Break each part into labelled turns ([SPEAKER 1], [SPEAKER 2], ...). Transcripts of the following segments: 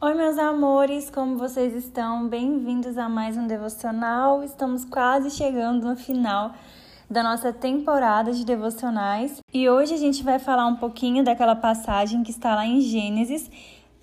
[SPEAKER 1] Oi, meus amores, como vocês estão? Bem-vindos a mais um devocional. Estamos quase chegando no final da nossa temporada de devocionais e hoje a gente vai falar um pouquinho daquela passagem que está lá em Gênesis,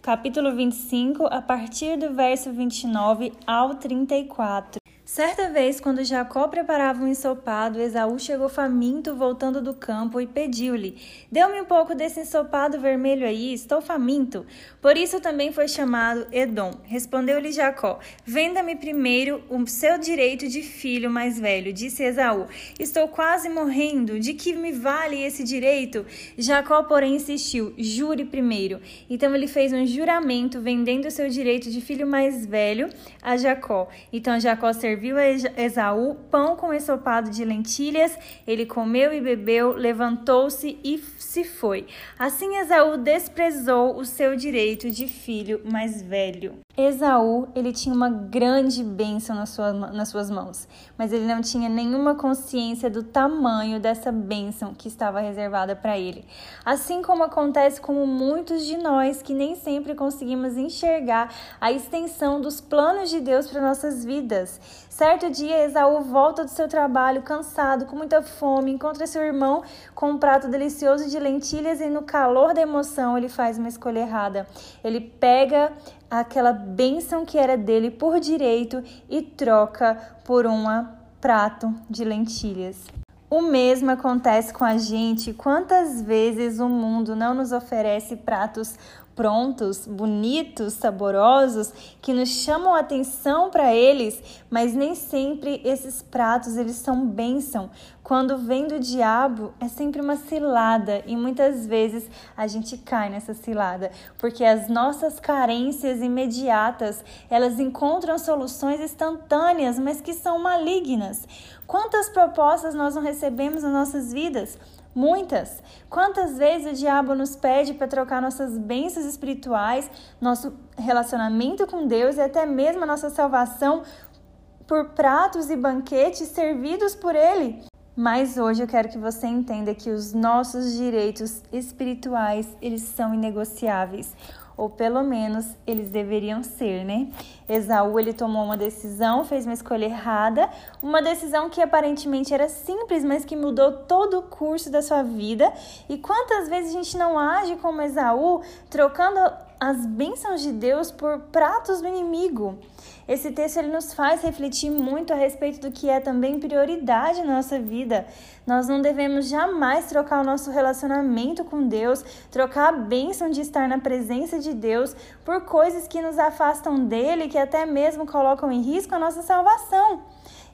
[SPEAKER 1] capítulo 25, a partir do verso 29 ao 34. Certa vez, quando Jacó preparava um ensopado, Esaú chegou faminto voltando do campo e pediu-lhe: Dê-me um pouco desse ensopado vermelho aí, estou faminto. Por isso também foi chamado Edom. Respondeu-lhe Jacó: Venda-me primeiro o seu direito de filho mais velho, disse Esaú. Estou quase morrendo, de que me vale esse direito? Jacó, porém, insistiu: Jure primeiro. Então ele fez um juramento, vendendo o seu direito de filho mais velho a Jacó. Então Jacó serviu serviu a Esaú pão com ensopado de lentilhas. Ele comeu e bebeu, levantou-se e se foi. Assim Esaú desprezou o seu direito de filho mais velho. Esaú, ele tinha uma grande bênção nas, sua, nas suas mãos, mas ele não tinha nenhuma consciência do tamanho dessa bênção que estava reservada para ele. Assim como acontece com muitos de nós que nem sempre conseguimos enxergar a extensão dos planos de Deus para nossas vidas. Certo dia, Esaú volta do seu trabalho cansado, com muita fome, encontra seu irmão com um prato delicioso de lentilhas e no calor da emoção ele faz uma escolha errada. Ele pega aquela bênção que era dele por direito e troca por um prato de lentilhas. O mesmo acontece com a gente. Quantas vezes o mundo não nos oferece pratos prontos, bonitos, saborosos, que nos chamam a atenção para eles, mas nem sempre esses pratos eles são bênção. Quando vem do diabo, é sempre uma cilada e muitas vezes a gente cai nessa cilada, porque as nossas carências imediatas, elas encontram soluções instantâneas, mas que são malignas. Quantas propostas nós não recebemos nas nossas vidas? Muitas. Quantas vezes o diabo nos pede para trocar nossas bênçãos espirituais, nosso relacionamento com Deus e até mesmo a nossa salvação por pratos e banquetes servidos por Ele? Mas hoje eu quero que você entenda que os nossos direitos espirituais, eles são inegociáveis ou pelo menos eles deveriam ser, né? Esaú ele tomou uma decisão, fez uma escolha errada, uma decisão que aparentemente era simples, mas que mudou todo o curso da sua vida. E quantas vezes a gente não age como Esaú, trocando as bênçãos de Deus por pratos do inimigo? Esse texto ele nos faz refletir muito a respeito do que é também prioridade na nossa vida. Nós não devemos jamais trocar o nosso relacionamento com Deus, trocar a bênção de estar na presença de Deus por coisas que nos afastam dele, que até mesmo colocam em risco a nossa salvação.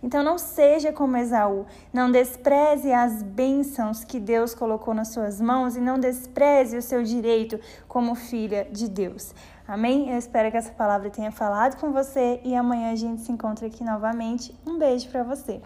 [SPEAKER 1] Então não seja como Esaú, não despreze as bênçãos que Deus colocou nas suas mãos e não despreze o seu direito como filha de Deus. Amém? Eu espero que essa palavra tenha falado com você e amanhã a gente se encontra aqui novamente. Um beijo para você.